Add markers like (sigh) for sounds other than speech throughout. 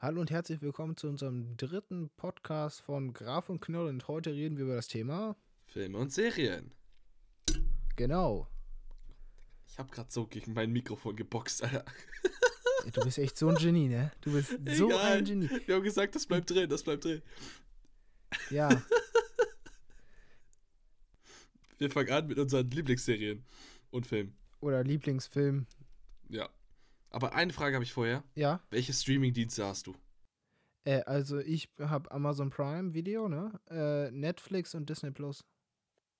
Hallo und herzlich willkommen zu unserem dritten Podcast von Graf und Knoll und heute reden wir über das Thema Filme und Serien. Genau. Ich habe gerade so gegen mein Mikrofon geboxt, Alter. Du bist echt so ein Genie, ne? Du bist so Egal. ein Genie. Wir haben gesagt, das bleibt drin, das bleibt drin. Ja, Wir fangen an mit unseren Lieblingsserien und Filmen. oder Lieblingsfilm. Ja. Aber eine Frage habe ich vorher. Ja, Welche Streamingdienste hast du? äh, also ich habe Amazon Prime Video, ne? Äh, Netflix und Disney Plus.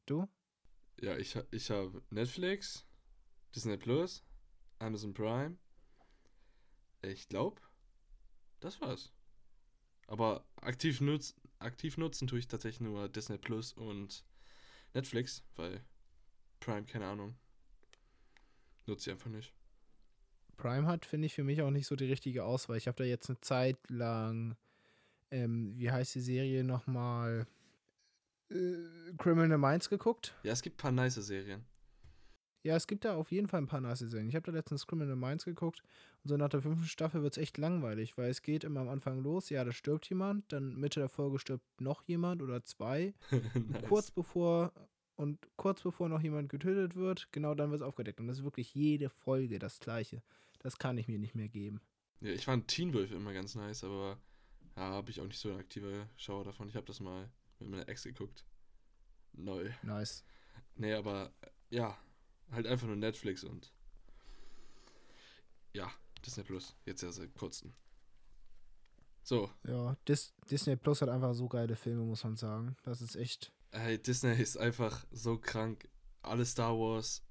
Du? Ja, ich, ich habe Netflix, Disney Plus, Amazon Prime. Ich glaube, das war's. Aber aktiv, nutz, aktiv nutzen tue ich tatsächlich nur Disney Plus und Netflix, weil Prime, keine Ahnung. Nutze ich einfach nicht. Prime hat, finde ich, für mich auch nicht so die richtige Auswahl. Ich habe da jetzt eine Zeit lang, ähm, wie heißt die Serie nochmal? Äh, Criminal Minds geguckt. Ja, es gibt ein paar nice Serien. Ja, es gibt da auf jeden Fall ein paar nice Serien. Ich habe da letztens Criminal Minds geguckt und so nach der fünften Staffel wird es echt langweilig, weil es geht immer am Anfang los, ja, da stirbt jemand, dann Mitte der Folge stirbt noch jemand oder zwei. (laughs) nice. Kurz bevor und kurz bevor noch jemand getötet wird, genau dann wird es aufgedeckt. Und das ist wirklich jede Folge das gleiche. Das kann ich mir nicht mehr geben. Ja, ich fand Teen Wolf immer ganz nice, aber ja, habe ich auch nicht so ein aktiver Schauer davon. Ich habe das mal mit meiner Ex geguckt. Neu. Nice. Nee, aber ja, halt einfach nur Netflix und ja, Disney Plus. Jetzt ja seit kurzem. So, Ja, Dis Disney Plus hat einfach so geile Filme, muss man sagen. Das ist echt. hey, Disney ist einfach so krank. Alle Star Wars,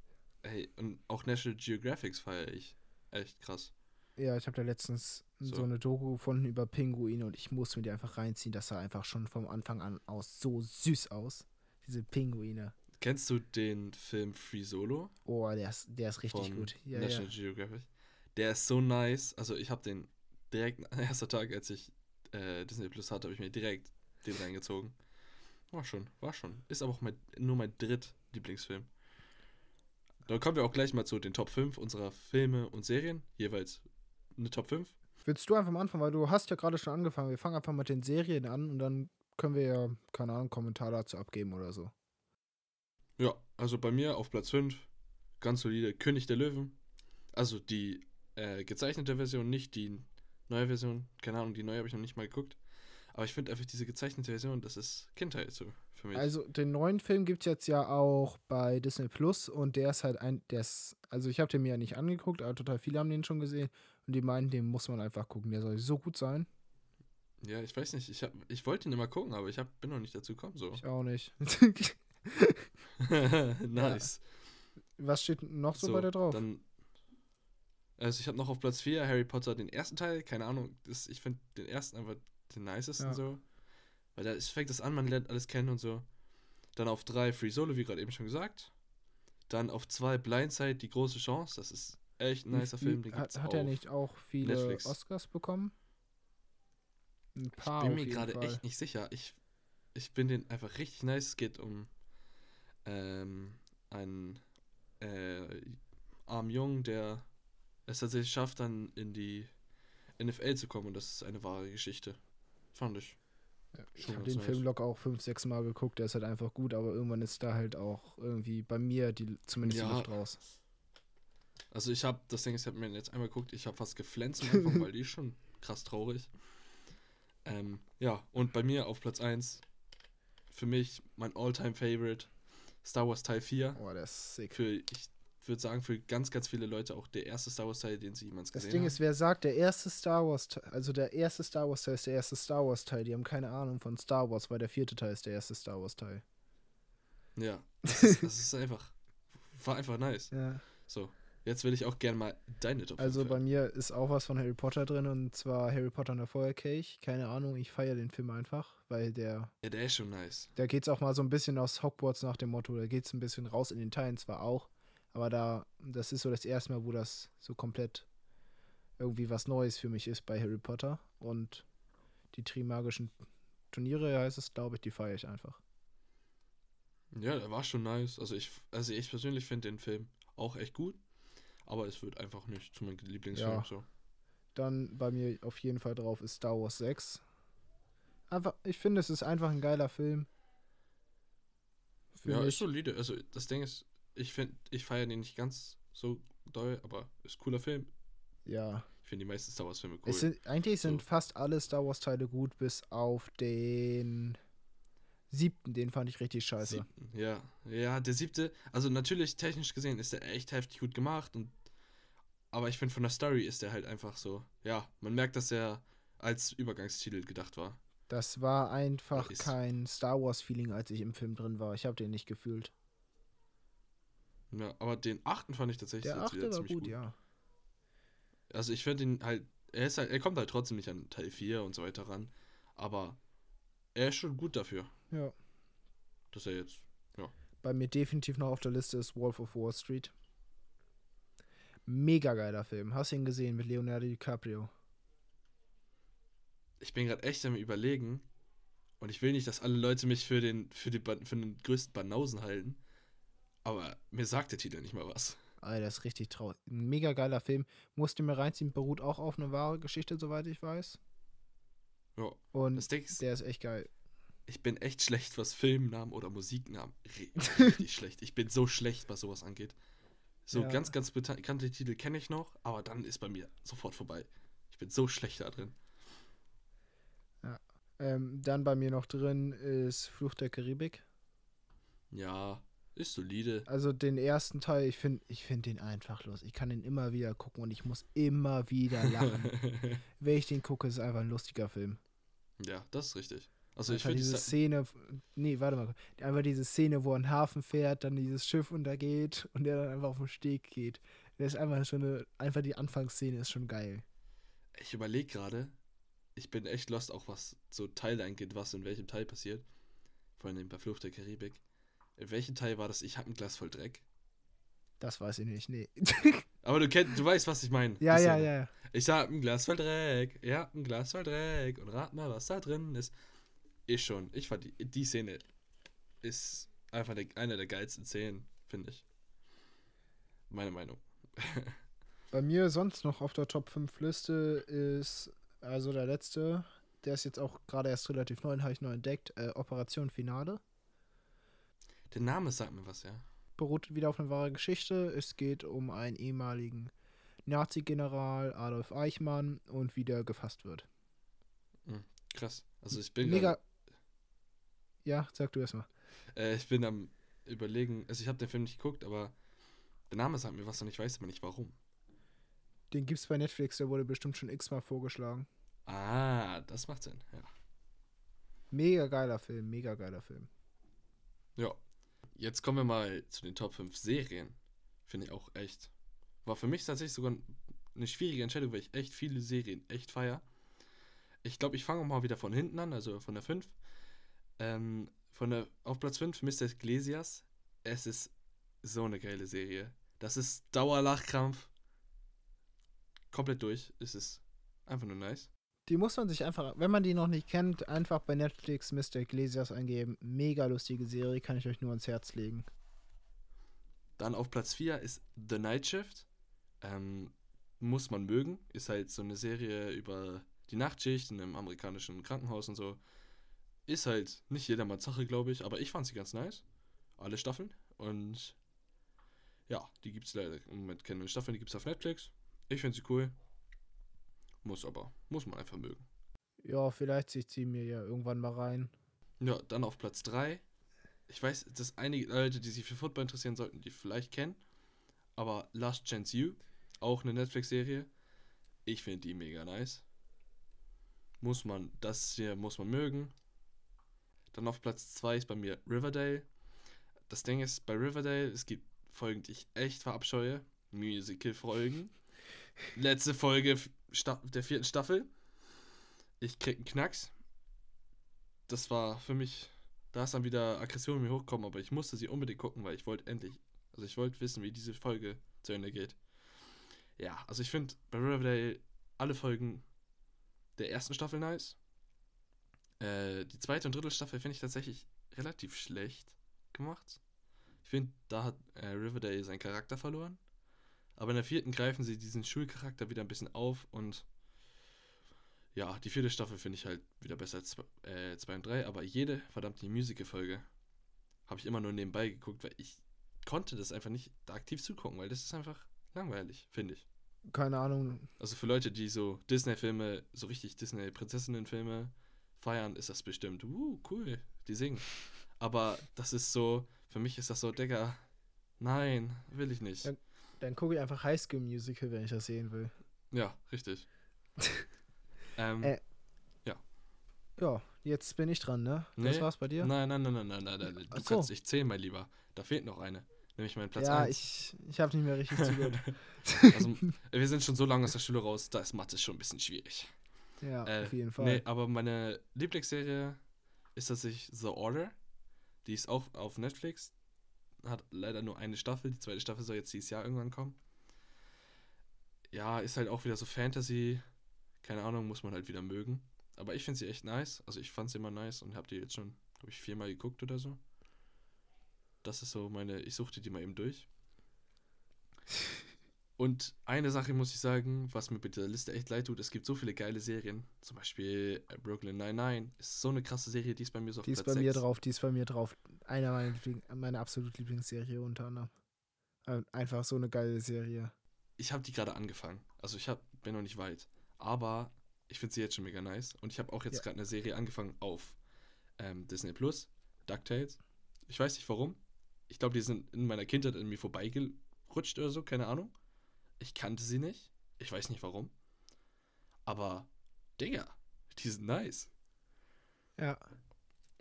hey, und auch National Geographics feiere ich. Echt krass. Ja, ich habe da letztens so. So. eine Doku gefunden über Pinguine und ich muss mir die einfach reinziehen. Das sah einfach schon vom Anfang an aus so süß aus. Diese Pinguine. Kennst du den Film Free Solo? Oh, der ist, der ist richtig von gut. Ja, National ja. Geographic. Der ist so nice. Also ich habe den direkt (laughs) am ersten Tag, als ich äh, Disney Plus hatte, habe ich mir direkt den reingezogen. War schon, war schon. Ist aber auch mein, nur mein dritt Lieblingsfilm. Dann kommen wir auch gleich mal zu den Top 5 unserer Filme und Serien. Jeweils eine Top 5. Willst du einfach mal anfangen, weil du hast ja gerade schon angefangen. Wir fangen einfach mit den Serien an und dann können wir ja, keine Ahnung, Kommentar dazu abgeben oder so. Ja, also bei mir auf Platz 5 ganz solide König der Löwen. Also die äh, gezeichnete Version, nicht die neue Version. Keine Ahnung, die neue habe ich noch nicht mal geguckt. Aber ich finde einfach diese gezeichnete Version, das ist Kindheit so für mich. Also den neuen Film gibt es jetzt ja auch bei Disney Plus und der ist halt ein, der ist, also ich habe den mir ja nicht angeguckt, aber total viele haben den schon gesehen und die meinen, den muss man einfach gucken, der soll so gut sein. ja, ich weiß nicht, ich, hab, ich wollte ihn immer gucken, aber ich hab, bin noch nicht dazu gekommen. So. Ich auch nicht. (laughs) nice. Was steht noch so, bei dir drauf? Dann, also ich habe noch auf Platz 4 Harry Potter den ersten Teil. Keine Ahnung, das, ich finde den ersten einfach den nicesten Ja. so. Weil da ist, fängt das an, man lernt alles kennen und so. Dann auf 3 Free Solo, wie gerade eben schon gesagt. Dann auf 2 Blindside, die große Chance. Das ist echt ein nicer Film. Den hat, gibt's hat er nicht auch viele Netflix. Oscars bekommen? Ein paar Ich bin mir gerade echt nicht sicher. Ich, ich bin den einfach richtig nice. Es geht um ähm, einen äh, armen Jungen, der es tatsächlich schafft, dann in die NFL zu kommen. Und das ist eine wahre Geschichte. Fand ich. Ich habe den Film locker auch fünf, sechs Mal geguckt, der ist halt einfach gut, aber irgendwann ist da halt auch irgendwie bei mir die zumindest die Ja. Luft raus. Also ich habe, das Ding ist, ich habe mir jetzt einmal geguckt, ich habe fast geflenzt am Anfang, (laughs) weil die ist schon krass traurig. Ähm, ja, und bei mir auf Platz 1, für mich mein Alltime favorite Star Wars Teil 4. Oh, der ist sick. für, ich würde sagen, für ganz, ganz viele Leute auch der erste Star Wars Teil, den sie jemals Das gesehen Ding haben. ist, wer sagt, der erste Star Wars, Teil- also der erste Star Wars Teil ist der erste Star Wars Teil, die haben keine Ahnung von Star Wars, weil der vierte Teil ist der erste Star Wars Teil. ja, (laughs) das ist, das ist einfach, war einfach nice. Ja. So, jetzt will ich auch gerne mal deine Top Also 5 bei mir ist auch was von Harry Potter drin und zwar Harry Potter und der Feuerkelch. Keine Ahnung, ich feiere den Film einfach, weil der, Ja, der ist schon nice. da geht es auch mal so ein bisschen aus Hogwarts nach dem Motto, da geht es ein bisschen raus in den Teilen zwar auch, aber da, das ist so das erste Mal, wo das so komplett irgendwie was Neues für mich ist bei Harry Potter und die Trimagischen Turniere heißt es, glaube ich, die feiere ich einfach. Ja, der war schon nice. Also ich, also ich persönlich finde den Film auch echt gut, aber es wird einfach nicht zu meinem Lieblingsfilm Ja. so. Dann bei mir auf jeden Fall drauf ist Star Wars 6. Einfach, ich finde, es ist einfach ein geiler Film. Für ja, mich. ist solide. Also das Ding ist, ich finde, ich feiere den nicht ganz so doll, aber ist ein cooler Film. Ja. Ich finde die meisten Star Wars Filme cool. Es sind, eigentlich sind So. fast alle Star Wars Teile gut, bis auf den siebten. Den fand ich richtig scheiße. Siebten, ja. Ja, der siebte, also natürlich technisch gesehen ist der echt heftig gut gemacht und aber ich finde von der Story ist der halt einfach so, ja, man merkt, dass er als Übergangstitel gedacht war. Das war einfach kein Star Wars Feeling, als ich im Film drin war. Ich habe den nicht gefühlt. Ja, aber den achten fand ich tatsächlich Der achte war ziemlich gut, ja. Also ich finde ihn halt, er ist halt, er kommt halt trotzdem nicht an Teil 4 und so weiter ran, aber er ist schon gut dafür, Ja. dass er jetzt, Bei mir definitiv noch auf der Liste ist Wolf of Wall Street. Mega geiler Film. Hast du ihn gesehen mit Leonardo DiCaprio? ich bin gerade echt am überlegen und ich will nicht, dass alle Leute mich für den, für, die, für den größten Banausen halten, aber mir sagt der Titel nicht mal was. Alter, das ist richtig traurig. Ein mega geiler Film. Musste mir reinziehen, beruht auch auf einer wahren Geschichte, soweit ich weiß. Ja, Und ist, der ist echt geil. ich bin echt schlecht, was Filmnamen oder Musiknamen. (laughs) Richtig schlecht. Ich bin so schlecht, was sowas angeht. So Ja. ganz, ganz bekannte Titel kenne ich noch, aber dann ist bei mir sofort vorbei. Ich bin so schlecht da drin. Ähm, dann bei mir noch drin ist Fluch der Karibik. Ja, ist solide. Also den ersten Teil, ich finde ich find den einfach los. Ich kann den immer wieder gucken und ich muss immer wieder lachen. (laughs) Wenn ich den gucke, ist es einfach ein lustiger Film. ja, das ist richtig. Also ich einfach finde diese die Szene, nee, warte mal, einfach diese Szene, wo er in den Hafen fährt, dann dieses Schiff untergeht und der dann einfach auf den Steg geht. Das ist einfach schon eine, einfach die Anfangsszene ist schon geil. Ich überlege gerade, ich bin echt lost, auch was so Teile angeht, was in welchem Teil passiert. Vor allem bei Flucht der Karibik. In welchem Teil war das? Ich hab ein Glas voll Dreck. Das weiß ich nicht, nee. (laughs) Aber du kennst, du weißt, was ich meine. ja, ja, ja, ja. Ich hab ein Glas voll Dreck. Ihr habt ein Glas voll Dreck. Und rat mal, was da drin ist. Ich schon. Ich fand die, die Szene ist einfach der, eine der geilsten Szenen, finde ich. Meine Meinung. (laughs) Bei mir sonst noch auf der Top 5 Liste ist also der letzte, der ist jetzt auch gerade erst relativ neu, habe ich neu entdeckt, äh, Operation Finale. Der Name sagt mir was, ja. Beruht wieder auf einer wahren Geschichte. Es geht um einen ehemaligen Nazi-General Adolf Eichmann und wie der gefasst wird. Krass. Also ich bin Mega. Ja, sag du erstmal. Äh, ich bin am überlegen, also ich habe den Film nicht geguckt, aber der Name sagt mir was und ich weiß aber nicht warum. Den gibt's bei Netflix, der wurde bestimmt schon x-mal vorgeschlagen. Ah, das macht Sinn, ja. Mega geiler Film, mega geiler Film. Ja. Jetzt kommen wir mal zu den Top 5 Serien. Finde ich auch echt. War für mich tatsächlich sogar eine schwierige Entscheidung, weil ich echt viele Serien echt feier. Ich glaube, ich fange mal wieder von hinten an, also von der 5. Ähm, von der, auf Platz 5 Mr. Iglesias. Es ist so eine geile Serie. Das ist Dauerlachkrampf. Komplett durch. Es ist einfach nur nice. Die muss man sich einfach, wenn man die noch nicht kennt, einfach bei Netflix Mr. Iglesias eingeben. Mega lustige Serie, kann ich euch nur ans Herz legen. Dann auf Platz 4 ist The Night Shift. Ähm, muss man mögen. Ist halt so eine Serie über die Nachtschicht in einem amerikanischen Krankenhaus und so. Ist halt nicht jedermanns Sache, glaube ich, aber ich fand sie ganz nice. Alle Staffeln. Und ja, die gibt es leider im Moment keine Staffeln, die gibt es auf Netflix. Ich finde sie cool. Muss aber, muss man einfach mögen. Ja, vielleicht zieht sie mir ja irgendwann mal rein. Ja, dann auf Platz 3. Ich weiß, dass einige Leute, die sich für Football interessieren sollten, die vielleicht kennen. Aber Last Chance You, auch eine Netflix-Serie. Ich finde die mega nice. Muss man, das hier muss man mögen. Dann auf Platz 2 ist bei mir Riverdale. Das Ding ist, bei Riverdale, es gibt Folgen, die ich echt verabscheue. Musical-Folgen. (laughs) Letzte Folge Der vierten Staffel. Ich krieg einen Knacks. Das war für mich, da ist dann wieder Aggression in mir hochgekommen, aber ich musste sie unbedingt gucken, weil ich wollte endlich, also ich wollte wissen, wie diese Folge zu Ende geht. Ja, also ich finde bei Riverdale alle Folgen der ersten Staffel nice. Äh, die zweite und dritte Staffel finde ich tatsächlich relativ schlecht gemacht. Ich finde, da hat äh, Riverdale seinen Charakter verloren. Aber in der vierten greifen sie diesen Schulcharakter wieder ein bisschen auf und Ja, die vierte Staffel finde ich halt wieder besser als 2 äh, und 3, aber jede verdammte Musical-Folge habe ich immer nur nebenbei geguckt, weil ich konnte das einfach nicht da aktiv zugucken, weil das ist einfach langweilig, finde ich. Keine Ahnung. Also für Leute, die so Disney-Filme, so richtig Disney-Prinzessinnen-Filme feiern, ist das bestimmt, uh, cool, die singen. Aber das ist so, für mich ist das so, Digga, nein, will ich nicht. Dann, gucke ich einfach High School Musical, wenn ich das sehen will. Ja, richtig. (laughs) ähm, Äh, Ja, jetzt bin ich dran, ne? Nee. Das war's bei dir? Nein, nein, nein, nein, nein, nein, nein. Du so. kannst nicht zählen, mein Lieber. Da fehlt noch eine. Nämlich mein Platz ja, 1. ich, ich habe nicht mehr richtig (laughs) zugehört. Also, wir sind schon so lange aus der Schule raus, da ist Mathe schon ein bisschen schwierig. ja, Äh, auf jeden Fall. Nee, aber meine Lieblingsserie ist tatsächlich The Order. Die ist auch auf Netflix. Hat leider nur eine Staffel. Die zweite Staffel soll jetzt dieses Jahr irgendwann kommen. Ja, ist halt auch wieder so Fantasy. Keine Ahnung, muss man halt wieder mögen. Aber ich finde sie echt nice. Also ich fand sie immer nice und habe die jetzt schon, glaube ich, viermal geguckt oder so. Das ist so meine, ich suchte die mal eben durch. Und eine Sache muss ich sagen, was mir mit der Liste echt leid tut, es gibt so viele geile Serien. Zum Beispiel äh, Brooklyn 99 ist so eine krasse Serie, die ist bei mir so auf die ist Platz bei mir 6. drauf, die ist bei mir drauf. Einer meiner, Liebling, meine absolut Lieblingsserie unter anderem. Äh, Einfach so eine geile Serie. Ich habe die gerade angefangen. Also ich hab, bin noch nicht weit. Aber ich finde sie jetzt schon mega nice. Und ich habe auch jetzt Ja. gerade eine Serie angefangen auf ähm, Disney Plus, DuckTales. Ich weiß nicht warum. Ich glaube, die sind in meiner Kindheit an mir vorbeigerutscht oder so, keine Ahnung. Ich kannte sie nicht. Ich weiß nicht warum. Aber, Digga, die sind nice. Ja,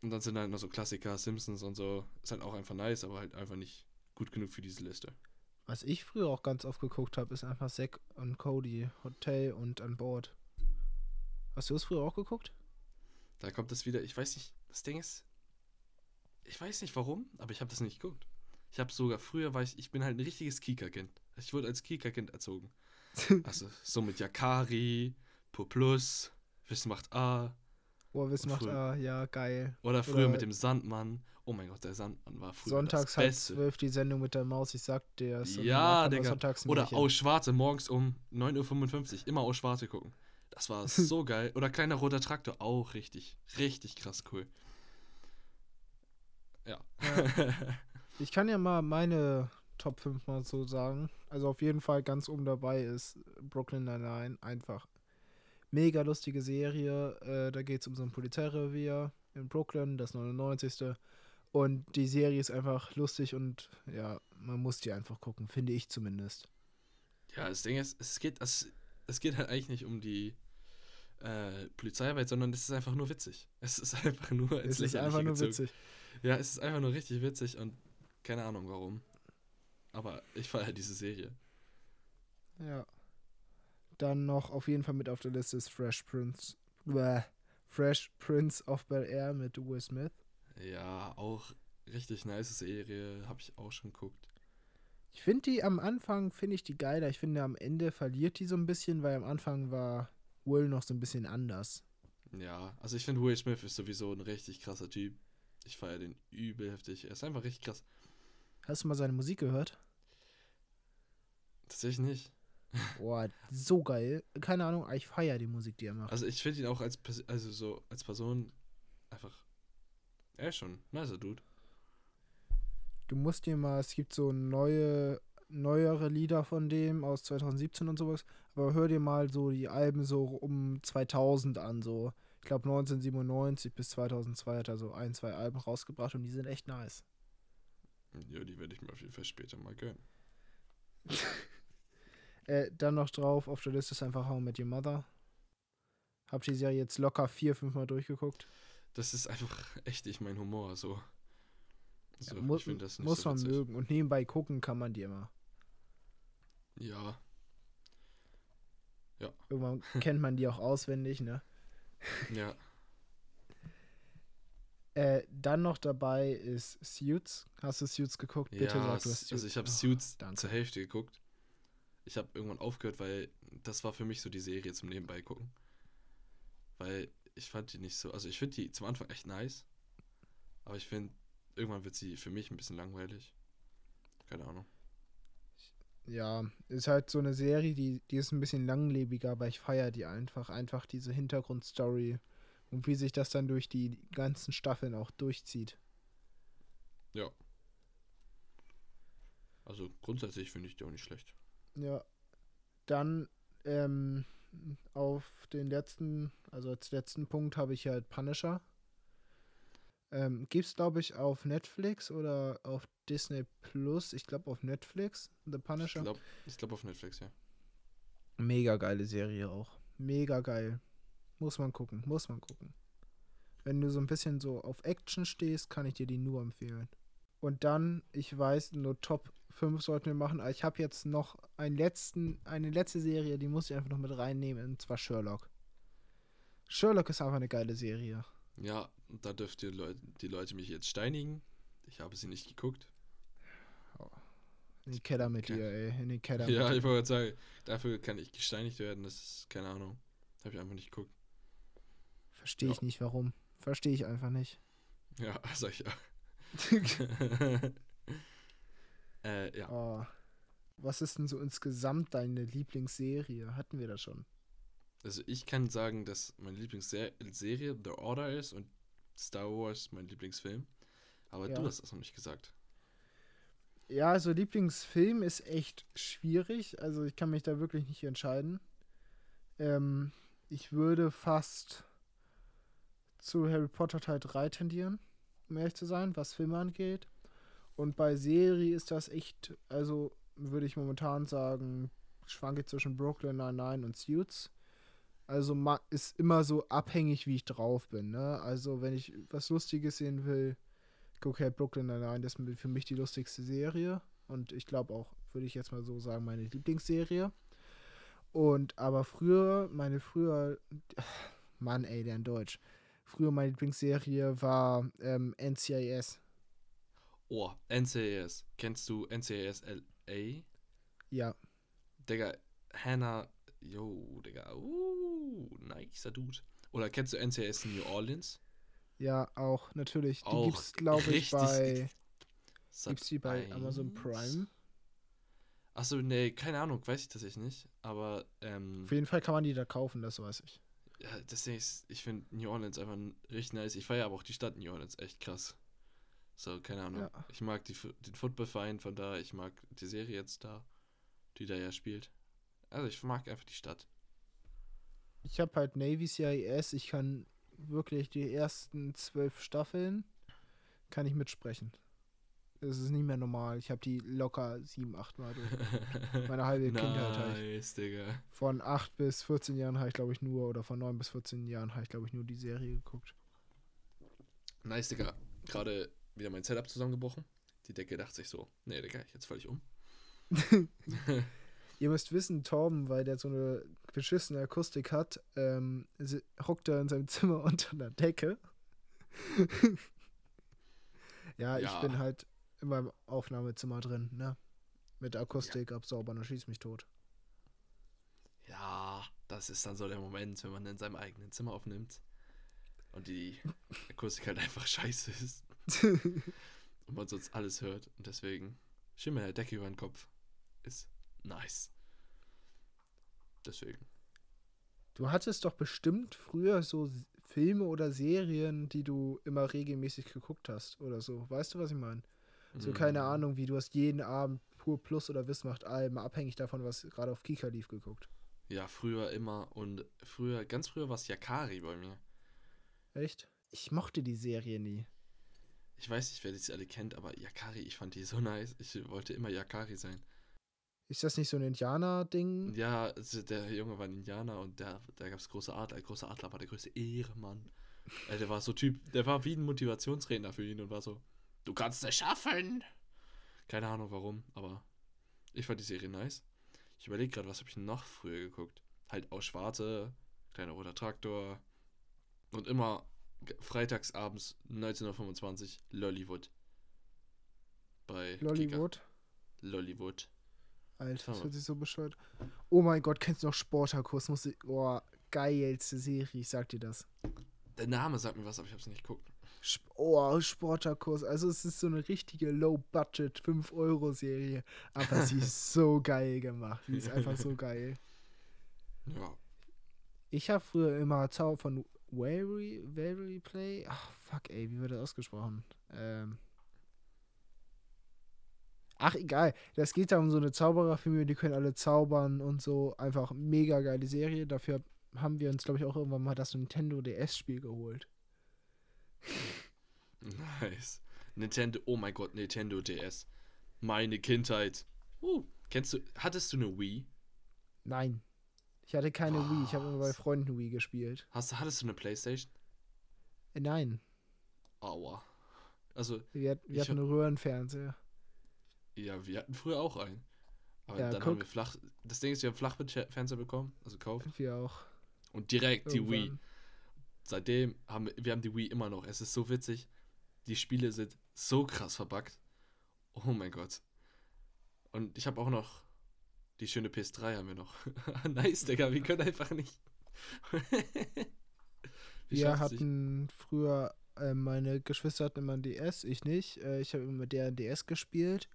Und dann sind halt noch so Klassiker, Simpsons und so. Ist halt auch einfach nice, aber halt einfach nicht gut genug für diese Liste. was ich früher auch ganz oft geguckt habe, ist einfach Zack und Cody, Hotel und an Bord. Hast du das früher auch geguckt? Da kommt das wieder. Ich weiß nicht, das Ding ist. Ich weiß nicht warum, aber ich habe das nicht geguckt. Ich habe sogar früher, war ich, ich bin halt ein richtiges Kika-Kind. Ich wurde als Kika-Kind erzogen. (laughs) Also so mit Yakari, Poplus, Wissen macht A. Oh, Wissen Und macht, ah, ja, geil. Oder früher Oder- mit dem Sandmann. Oh mein Gott, der Sandmann war früher Sonntags halb zwölf die Sendung mit der Maus, ich sag dir. Ja, Digga. Oder aus Schwarze morgens um 9.55 Uhr. Immer aus Schwarze gucken. Das war (laughs) so geil. Oder kleiner roter Traktor. Auch richtig, richtig krass cool. Ja. (laughs) Ich kann ja mal meine Top 5 mal so sagen. Also auf jeden Fall ganz oben dabei ist Brooklyn Nine-Nine. Einfach mega lustige Serie. Äh, da geht es um so ein Polizeirevier in Brooklyn, das 99. Und die Serie ist einfach lustig und ja, man muss die einfach gucken, finde ich zumindest. Ja, das Ding ist, es geht, es, es geht halt eigentlich nicht um die äh, Polizeiarbeit, sondern es ist einfach nur witzig. Es ist einfach nur ins Es ist einfach nur gezogen. witzig. Ja, es ist einfach nur richtig witzig und keine Ahnung warum. Aber ich feiere diese Serie. Ja. Dann noch auf jeden Fall mit auf der Liste ist Fresh Prince. Bäh. Fresh Prince of Bel Air mit Will Smith. Ja, auch richtig nice Serie, habe ich auch schon geguckt. Ich finde die am Anfang, finde ich die geiler. Ich finde am Ende verliert die so ein bisschen, weil am Anfang war Will noch so ein bisschen anders. Ja, also ich finde Will Smith ist sowieso ein richtig krasser Typ. Ich feiere den übel heftig. Er ist einfach richtig krass. Hast du mal seine Musik gehört? Tatsächlich nicht. Boah, so geil. Keine Ahnung, ich feiere die Musik, die er macht. Also ich finde ihn auch als, also so als Person einfach. Er ist schon ein nicer Dude. Du musst dir mal, es gibt so neue, neuere Lieder von dem aus 2017 und sowas, aber hör dir mal so die Alben so um 2000 an, so. Ich glaube 1997 bis 2002 hat er so ein, zwei Alben rausgebracht und die sind echt nice. Ja, die werde ich mir auf jeden Fall später mal gönnen. (laughs) Äh, dann noch drauf auf der Liste ist einfach How I Met Your Mother. Hab die Serie jetzt locker vier, fünf Mal durchgeguckt. Das ist einfach (laughs) echt nicht mein Humor, so. so Ja, mu ich finde das nicht muss so man witzig. mögen. Und nebenbei gucken kann man die immer. Ja, Irgendwann (laughs) kennt man die auch auswendig, ne? ja. Äh, dann noch dabei ist Suits. Hast du Suits geguckt? Bitte ja, sag, du hast es- also ich habe Oh, Suits danke. zur Hälfte geguckt. Ich habe irgendwann aufgehört, weil das war für mich so die Serie zum Nebenbei gucken. Weil ich fand die nicht so, also ich finde die zum Anfang echt nice, aber ich finde, irgendwann wird sie für mich ein bisschen langweilig. Keine Ahnung. ja, ist halt so eine Serie, die, die ist ein bisschen langlebiger, aber ich feiere die einfach. Einfach diese Hintergrundstory und wie sich das dann durch die ganzen Staffeln auch durchzieht. Ja. Also grundsätzlich finde ich die auch nicht schlecht. Ja. Dann ähm, auf den letzten, also als letzten Punkt habe ich halt Punisher. Ähm, gibt's, glaube ich, auf Netflix oder auf Disney Plus. Ich glaube auf Netflix, The Punisher. Ich glaube ich glaub auf Netflix, ja. Mega geile Serie auch. Mega geil. Muss man gucken, muss man gucken. Wenn du so ein bisschen so auf Action stehst, kann ich dir die nur empfehlen. Und dann, ich weiß, nur Top 5 sollten wir machen, aber ich habe jetzt noch einen letzten, eine letzte Serie, die muss ich einfach noch mit reinnehmen, und zwar Sherlock. Sherlock ist einfach eine geile Serie. Ja, da dürft ihr Leute, die Leute mich jetzt steinigen. Ich habe sie nicht geguckt. In den Keller mit dir, ey. In den Keller (laughs) Ja, ich wollte gerade sagen, dafür kann ich gesteinigt werden. Das ist keine Ahnung. Habe ich einfach nicht geguckt. Verstehe ich Ja. nicht, warum. Verstehe ich einfach nicht. Ja, (laughs) sag ich ja. (laughs) äh, ja. oh. Was ist denn so insgesamt deine Lieblingsserie? Hatten wir das schon? Also ich kann sagen, dass meine Lieblingsserie The Order ist und Star Wars mein Lieblingsfilm. Aber Ja. du hast das noch nicht gesagt. Ja, also Lieblingsfilm ist echt schwierig. Also ich kann mich da wirklich nicht entscheiden. Ähm, ich würde fast zu Harry Potter Teil 3 tendieren, um ehrlich zu sein, was Filme angeht. Und bei Serie ist das echt, also würde ich momentan sagen, schwanke zwischen Brooklyn Nine-Nine und Suits. Also ist immer so abhängig, wie ich drauf bin. Ne? Also wenn ich was Lustiges sehen will, gucke halt Brooklyn Nine-Nine, das ist für mich die lustigste Serie. Und ich glaube auch, würde ich jetzt mal so sagen, meine Lieblingsserie. Und aber früher, meine früher, Mann ey, der in Deutsch. Früher meine Lieblingsserie war ähm, NCIS. Oh, NCIS. Kennst du NCIS LA? Ja, Digga, Hannah. Yo, Digga. Uh, nicer Dude. Oder kennst du NCIS New Orleans? ja, auch natürlich. Die Auch gibt's, glaube ich, bei. (laughs) Sat. Gibt's die bei 1? Amazon Prime? Achso, nee, keine Ahnung, weiß ich tatsächlich nicht. Aber, ähm, Auf jeden Fall kann man die da kaufen, das weiß ich. ja, Ding ist, ich finde New Orleans einfach richtig nice. Ich feiere aber auch die Stadt New Orleans echt krass. So, keine Ahnung. Ja. Ich mag die, den Footballverein von da, ich mag die Serie jetzt da, die da ja spielt. Also, ich mag einfach die Stadt. Ich habe halt Navy CIS. Ich kann wirklich die ersten zwölf Staffeln kann ich mitsprechen. Das ist nicht mehr normal. Ich habe die locker sieben, acht Mal durch. (laughs) Meine halbe Kindheit. Nice, Digga. Von 8 bis 14 Jahren habe ich, glaube ich, nur, oder von 9 bis 14 Jahren habe ich, glaube ich, nur die Serie geguckt. Nice, Digga. Gerade wieder mein Setup zusammengebrochen. Die Decke dachte sich so, nee, Digga, jetzt falle ich um. (laughs) Ihr müsst wissen, Torben, weil der so eine beschissene Akustik hat, ähm, hockt er in seinem Zimmer (laughs) unter einer Decke. (laughs) ja, ich Ja. bin halt in meinem Aufnahmezimmer drin, ne? Mit Akustik absaubern, dann schießt mich tot. Ja, das ist dann so der Moment, wenn man in seinem eigenen Zimmer aufnimmt und die Akustik halt einfach scheiße ist (laughs) und man sonst alles hört. Und deswegen Schimmel der Decke über den Kopf ist nice. Deswegen. Du hattest doch bestimmt früher so Filme oder Serien, die du immer regelmäßig geguckt hast oder so. Weißt du, was ich meine? So, keine Mm, Ahnung, wie du hast jeden Abend Pur Plus oder Wismacht Alben, abhängig davon, was gerade auf Kika lief, geguckt. Ja, früher immer und früher, ganz früher war es Yakari bei mir. Echt? Ich mochte die Serie nie. Ich weiß nicht, wer die alle kennt, aber Yakari, ich fand die so (laughs) nice. Ich wollte immer Yakari sein. Ist das nicht so ein Indianer-Ding? Ja, also der Junge war ein Indianer und da, gab es große Adler. Der große Adler war der größte Ehrenmann. Äh, der war so Typ, der war wie ein Motivationsredner für ihn und war so, du kannst es schaffen. Keine Ahnung warum, aber ich fand die Serie nice. Ich überlege gerade, was habe ich noch früher geguckt? Halt aus Schwarte, kleiner roter Traktor und immer g- freitags abends 1925 Lollywood. Bei Kika. Lollywood? Lollywood. Alter, das hört sich so bescheuert. Oh mein Gott, kennst du noch Sportakus? Muss ich. Oh, geilste Serie, ich sag dir das. Der Name sagt mir was, aber ich habe es nicht geguckt. Sp oh, Sporterkurs. Also es ist so eine richtige Low-Budget 5-Euro-Serie. Aber sie ist (laughs) so geil gemacht. Sie ist einfach so geil. Ja. Ich habe früher immer Zauber von Wary, Wary Play. Ach, fuck, ey, wie wird das ausgesprochen? Ähm. Ach, egal. Das geht da um so eine Zaubererfamilie, die können alle zaubern und so. Einfach mega geile Serie. Dafür haben wir uns, glaube ich, auch irgendwann mal das Nintendo DS-Spiel geholt. Nice. Nintendo, oh mein Gott, Nintendo DS. Meine Kindheit. Uh, kennst du, hattest du eine Wii? Nein. Ich hatte keine Wii. Ich habe immer bei Freunden Wii gespielt. Hast, hattest du eine Playstation? Äh, nein. Aua. Also, Wir, hat- wir hatten einen Röhrenfernseher. ja, wir hatten früher auch einen. Aber Ja, dann guck. haben wir flach. Das Ding ist, wir haben Flachbildfernseher bekommen, also gekauft. Wir auch. Und direkt die Wii. Irgendwann. Seitdem haben wir, wir haben die Wii immer noch. Es ist so witzig. Die Spiele sind so krass verbuggt. Oh mein Gott. Und ich habe auch noch die schöne PS3 haben wir noch. (laughs) nice, Digga, wir können einfach nicht. (laughs) Wir hatten früher, äh, meine Geschwister hatten immer ein DS, ich nicht. Äh, ich habe immer mit der DS gespielt.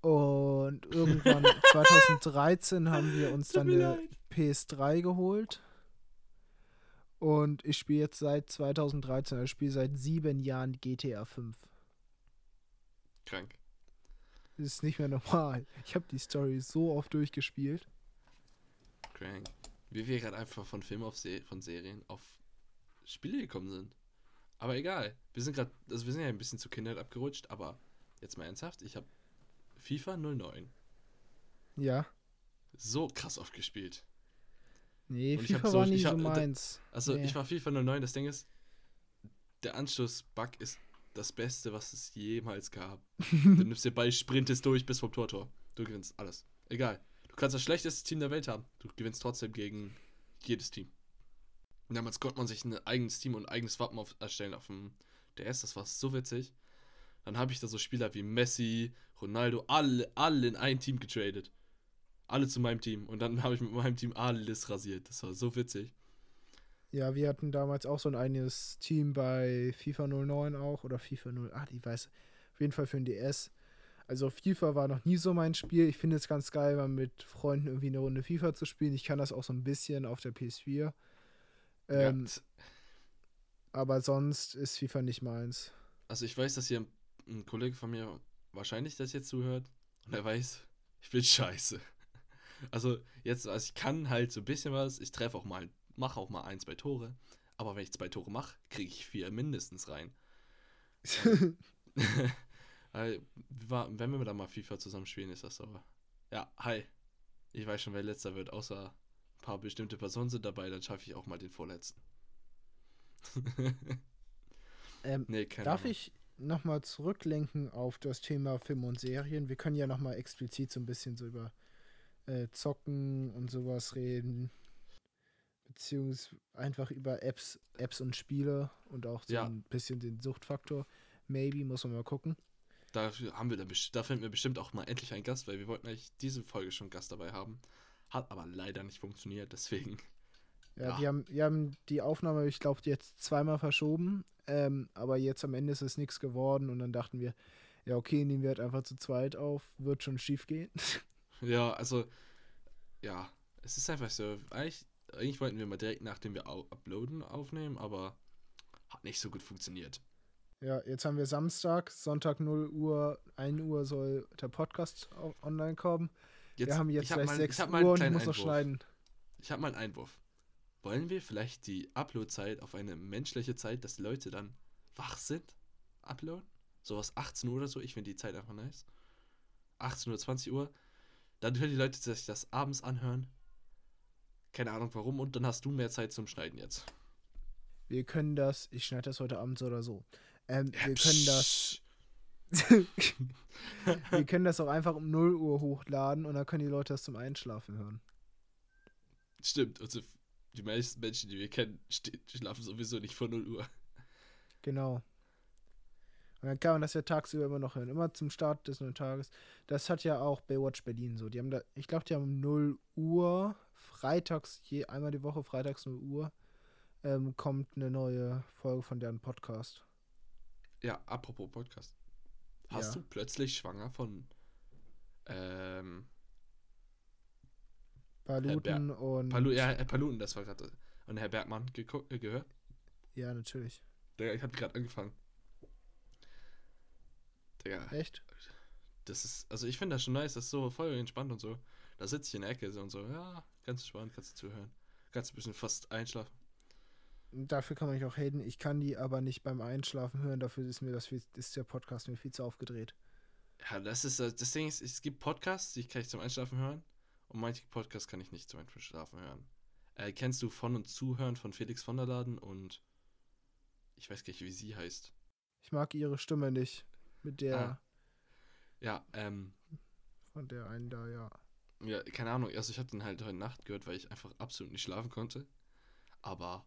Und (laughs) irgendwann 2013 haben wir uns dann eine leid. PS3 geholt. Und ich spiele jetzt seit 2013, also ich spiele seit sieben Jahren GTA 5. Krank. Das ist nicht mehr normal. Ich habe die Story so oft durchgespielt. Crank. Wie wir gerade einfach von Filmen auf Se von Serien auf Spiele gekommen sind. Aber egal. Wir sind gerade, also wir sind ja ein bisschen zu Kindheit abgerutscht, aber jetzt mal ernsthaft, ich habe FIFA 09 Ja. so krass oft gespielt. Nee, Und FIFA so- war nie so hab- da- meins. Also Nee. ich war FIFA 09, das Ding ist, der Anschluss-Bug ist das Beste, was es jemals gab. (laughs) du nimmst dir Ball, sprintest durch bis vom Tortor. Du gewinnst alles. Egal. Du kannst das schlechteste Team der Welt haben. Du gewinnst trotzdem gegen jedes Team. Und damals konnte man sich ein eigenes Team und ein eigenes Wappen auf, erstellen auf dem DS. Das war so witzig. Dann habe ich da so Spieler wie Messi, Ronaldo, alle, alle in ein Team getradet. Alle zu meinem Team. Und dann (laughs) habe ich mit meinem Team alles rasiert. Das war so witzig. Ja, wir hatten damals auch so ein eigenes Team bei FIFA 09 auch oder FIFA 08, ich weiß. Auf jeden Fall für den DS. Also FIFA war noch nie so mein Spiel. Ich finde es ganz geil, mal mit Freunden irgendwie eine Runde FIFA zu spielen. Ich kann das auch so ein bisschen auf der PS4. Ähm, ja, Aber sonst ist FIFA nicht meins. Also ich weiß, dass hier ein, Kollege von mir wahrscheinlich das jetzt zuhört und er weiß, ich bin scheiße. (laughs) Also jetzt, also ich kann halt so ein bisschen was, ich treffe auch mal, mache auch mal ein, zwei Tore, aber wenn ich zwei Tore mache, kriege ich vier mindestens rein. (laughs) Wenn wir dann mal FIFA zusammen spielen, ist das so. Ja, hi. Ich weiß schon, wer letzter wird, außer ein paar bestimmte Personen sind dabei, dann schaffe ich auch mal den vorletzten. (laughs) ähm, nee, darf Ahnung. ich nochmal zurücklenken auf das Thema Film und Serien? Wir können ja nochmal explizit so ein bisschen so über äh, Zocken und sowas reden. Beziehungsweise einfach über Apps, Apps und Spiele und auch so Ja. ein bisschen den Suchtfaktor. Maybe, muss man mal gucken. Dafür haben wir best- da finden wir bestimmt auch mal endlich einen Gast, weil wir wollten eigentlich diese Folge schon einen Gast dabei haben. Hat aber leider nicht funktioniert, deswegen. Ja, Ja. Wir, haben, wir haben die Aufnahme, ich glaube, jetzt zweimal verschoben. Ähm, aber jetzt am Ende ist es nichts geworden und dann dachten wir, ja, okay, nehmen wir halt einfach zu zweit auf, wird schon schief gehen. (laughs) Ja, also, ja, es ist einfach so. Eigentlich, eigentlich wollten wir mal direkt nachdem wir au uploaden aufnehmen, aber hat nicht so gut funktioniert. Ja, jetzt haben wir Samstag, Sonntag 0 Uhr, 1 Uhr soll der Podcast online kommen. Jetzt, wir haben jetzt ich hab gleich mal, 6 ich hab Uhr und ich muss noch schneiden. Ich habe mal einen Einwurf. Wollen wir vielleicht die Upload-Zeit auf eine menschliche Zeit, dass die Leute dann wach sind, uploaden? Sowas 18 Uhr oder so. Ich finde die Zeit einfach nice. 18 Uhr, 20 Uhr. Dann können die Leute sich das abends anhören. Keine Ahnung warum. Und dann hast du mehr Zeit zum Schneiden jetzt. Wir können das, ich schneide das heute Abend so oder so. Ähm, Ja, wir können das, (laughs) wir können das auch einfach um 0 Uhr hochladen und dann können die Leute das zum Einschlafen hören. Stimmt. Also die meisten Menschen, die wir kennen, schlafen sowieso nicht vor 0 Uhr. Genau. Und dann kann man das ja tagsüber immer noch hören. Immer zum Start des neuen Tages. Das hat ja auch Baywatch Berlin so. Die haben da, ich glaube, die haben um 0 Uhr, freitags, je einmal die Woche, freitags 0 Uhr, ähm, kommt eine neue Folge von deren Podcast. Ja, apropos Podcast. Hast Ja. du plötzlich schwanger von ähm, Paluten und. Palu ja, äh, Paluten, das war gerade. Und Herr Bergmann geguckt, äh, gehört? Ja, natürlich. Digga, ich hab gerade angefangen. Digga, Echt? das ist, also ich finde das schon nice, das ist so voll entspannt und so. Da sitze ich in der Ecke so und so, ja, ganz entspannt, kannst du zuhören. Kannst ein bisschen fast einschlafen. Dafür kann man mich auch haten. Ich kann die aber nicht beim Einschlafen hören. Dafür ist mir das viel, ist der Podcast mir viel zu aufgedreht. Ja, das ist, äh, das Ding ist, es gibt Podcasts, die kann ich zum Einschlafen hören. Und manche Podcasts kann ich nicht zum Einschlafen hören. Äh, kennst du Von und Zuhören von Felix von der Laden und ich weiß gar nicht, wie sie heißt. Ich mag ihre Stimme nicht. Mit der, Ah. Ja, ähm, von der einen da, ja. Ja, keine Ahnung. Also ich habe den halt heute Nacht gehört, weil ich einfach absolut nicht schlafen konnte. Aber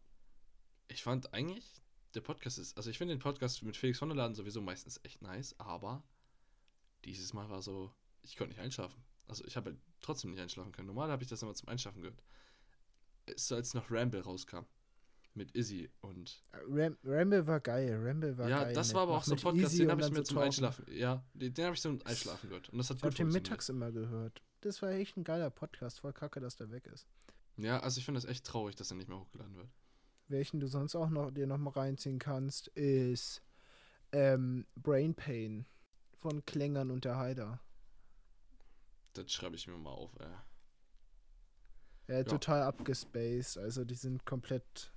ich fand eigentlich, der Podcast ist, also ich finde den Podcast mit Felix von der Laden sowieso meistens echt nice, aber dieses Mal war so, ich konnte nicht einschlafen. Also ich habe halt trotzdem nicht einschlafen können. Normal habe ich das immer zum Einschlafen gehört. Ist so, als noch Ramble rauskam. Mit Izzy und. Ram Ramble war geil. Ramble war ja, geil. das mit- war aber auch so ein Podcast, Easy den habe ich mir so zum Torben. Einschlafen. Ja, den, den habe ich zum Einschlafen gehört. Und das hat Ich habe gut den mittags immer gehört. Das war echt ein geiler Podcast. Voll kacke, dass der weg ist. Ja, also ich finde das echt traurig, dass er nicht mehr hochgeladen wird. Welchen du sonst auch noch dir noch mal reinziehen kannst, ist ähm, Brain Pain von Klängern und der Heider. Das schreibe ich mir mal auf, ey. Ja, total abgespaced. Also die sind komplett.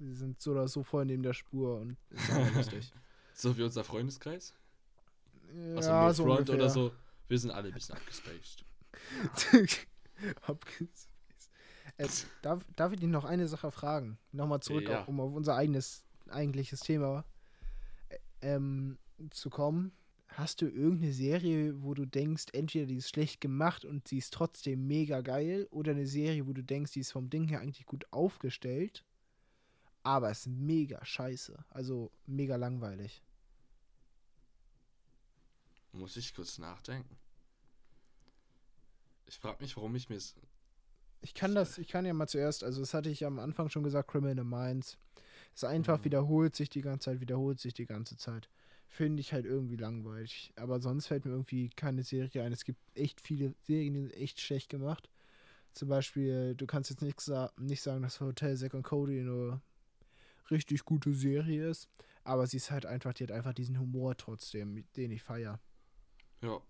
Die sind so oder so voll neben der Spur und ist lustig. (laughs) So wie unser Freundeskreis? Also ja, no so front ungefähr. oder so. Wir sind alle ein bisschen abgespaced. (laughs) Abgespaced. Äh, darf, darf ich dich noch eine Sache fragen? Nochmal zurück, Ja. auf, um auf unser eigenes, eigentliches Thema äh, ähm, zu kommen. Hast du irgendeine Serie, wo du denkst, entweder die ist schlecht gemacht und sie ist trotzdem mega geil, oder eine Serie, wo du denkst, die ist vom Ding her eigentlich gut aufgestellt, aber ist mega scheiße. Also mega langweilig. Muss ich kurz nachdenken. Ich frage mich, warum ich mir es. Ich kann das, ich kann ja mal zuerst, also das hatte ich am Anfang schon gesagt, Criminal Minds. Es einfach Mhm. wiederholt sich die ganze Zeit, wiederholt sich die ganze Zeit. Finde ich halt irgendwie langweilig. Aber sonst fällt mir irgendwie keine Serie ein. Es gibt echt viele Serien, die sind echt schlecht gemacht. Zum Beispiel, du kannst jetzt nicht, sa nicht sagen, dass Hotel Zack und Cody eine richtig gute Serie ist. Aber sie ist halt einfach, die hat einfach diesen Humor trotzdem, den ich feiere. Ja.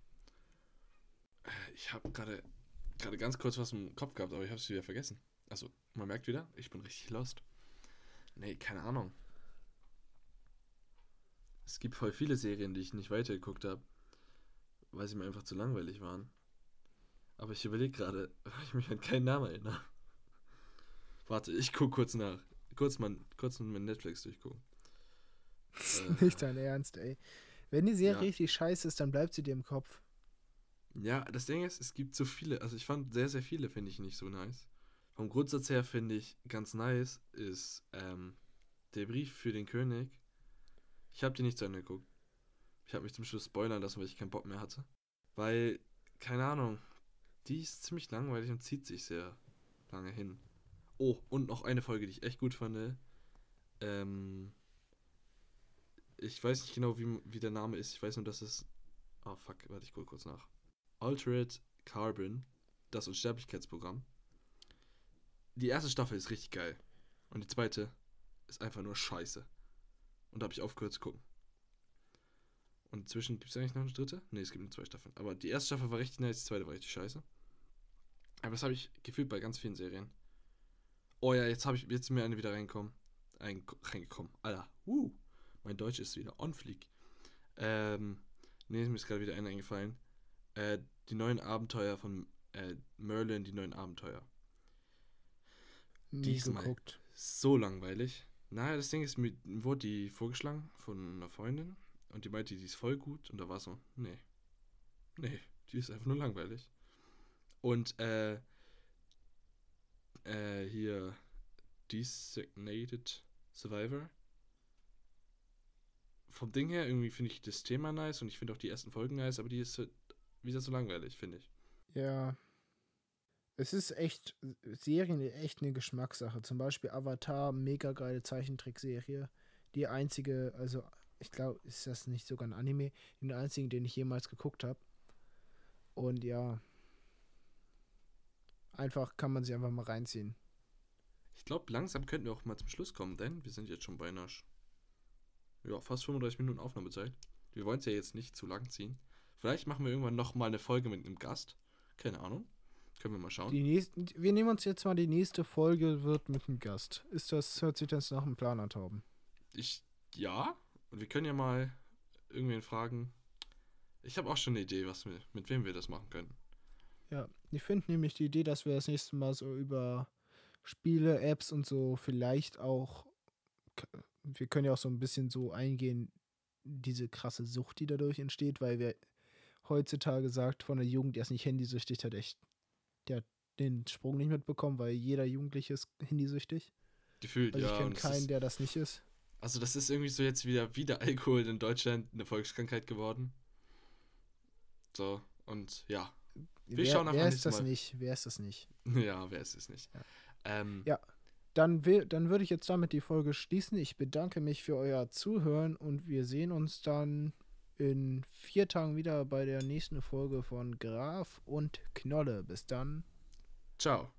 Ich habe gerade gerade ganz kurz was im Kopf gehabt, aber ich habe es wieder vergessen. Also, man merkt wieder, ich bin richtig lost. Nee, keine Ahnung. Es gibt voll viele Serien, die ich nicht weitergeguckt habe, weil sie mir einfach zu langweilig waren. Aber ich überlege gerade, (laughs) weil ich mich an keinen Namen erinnere. Warte, ich guck kurz nach. Kurz mal, kurz mit Netflix durchgucken. Äh, nicht dein Ernst, ey. Wenn die Serie Ja. richtig scheiße ist, dann bleibt sie dir im Kopf. Ja, das Ding ist, es gibt so viele. Also ich fand sehr, sehr viele finde ich nicht so nice. Vom Grundsatz her finde ich ganz nice ist ähm, der Brief für den König. Ich habe die nicht zu Ende geguckt. Ich habe mich zum Schluss spoilern lassen, weil ich keinen Bock mehr hatte. Weil, keine Ahnung, die ist ziemlich langweilig und zieht sich sehr lange hin. Oh, und noch eine Folge, die ich echt gut fand. Ähm, ich weiß nicht genau, wie, wie der Name ist. Ich weiß nur, dass es. Oh fuck, warte, ich gucke kurz nach. Altered Carbon, das Unsterblichkeitsprogramm. Die erste Staffel ist richtig geil. Und die zweite ist einfach nur scheiße. Und da habe ich aufgehört zu gucken. Und inzwischen gibt es eigentlich noch eine dritte? Ne, es gibt nur zwei Staffeln. Aber die erste Staffel war richtig nice, die zweite war richtig scheiße. Aber das habe ich gefühlt bei ganz vielen Serien. Oh ja, jetzt habe ich jetzt ist mir eine wieder reingekommen. Ein, reingekommen. Alter, uh, mein Deutsch ist wieder on fleek. Ähm, ne, mir ist gerade wieder eine eingefallen. Äh, die neuen Abenteuer von äh, Merlin, die neuen Abenteuer. Nie Diesmal. geguckt. So langweilig. Naja, das Ding ist, mir wurde die vorgeschlagen von einer Freundin und die meinte, die ist voll gut und da war so, nee. Nee, die ist einfach nur langweilig. Und, äh, äh, hier, Designated Survivor. Vom Ding her, irgendwie finde ich das Thema nice und ich finde auch die ersten Folgen nice, aber die ist halt wieder so langweilig, finde ich. Ja. Es ist echt, Serien echt eine Geschmackssache. Zum Beispiel Avatar, mega geile Zeichentrickserie. Die einzige, also ich glaube, ist das nicht sogar ein Anime, den einzigen, den ich jemals geguckt habe. Und ja, einfach kann man sich einfach mal reinziehen. Ich glaube, langsam könnten wir auch mal zum Schluss kommen, denn wir sind jetzt schon beinahe ja, fast 35 Minuten Aufnahmezeit. Wir wollen es ja jetzt nicht zu lang ziehen. Vielleicht machen wir irgendwann noch mal eine Folge mit einem Gast. Keine Ahnung. Können wir mal schauen. Die nächsten, wir nehmen uns jetzt mal die nächste Folge wird mit einem Gast. Ist das, hört sich das nach einem Plan an, Tauben? Ich, ja. Und wir können ja mal irgendwen fragen. Ich habe auch schon eine Idee, was wir, mit wem wir das machen können. Ja, ich finde nämlich die Idee, dass wir das nächste Mal so über Spiele, Apps und so vielleicht auch, wir können ja auch so ein bisschen so eingehen, diese krasse Sucht, die dadurch entsteht, weil wir heutzutage sagt von der Jugend, der ist nicht handysüchtig, hat echt, der hat den Sprung nicht mitbekommen, weil jeder Jugendliche ist handysüchtig. Gefühlt, also ja. Ich kenne keinen, der das nicht ist. Also das ist irgendwie so jetzt wieder, wieder Alkohol in Deutschland eine Volkskrankheit geworden. So, und ja. Wir wer, schauen wer ist das Mal. nicht? Wer ist das nicht? (laughs) Ja, wer ist es nicht? Ja. Ähm, ja, dann, will, dann würde ich jetzt damit die Folge schließen. Ich bedanke mich für euer Zuhören und wir sehen uns dann in vier Tagen wieder bei der nächsten Folge von Graf und Knolle. Bis dann. Ciao.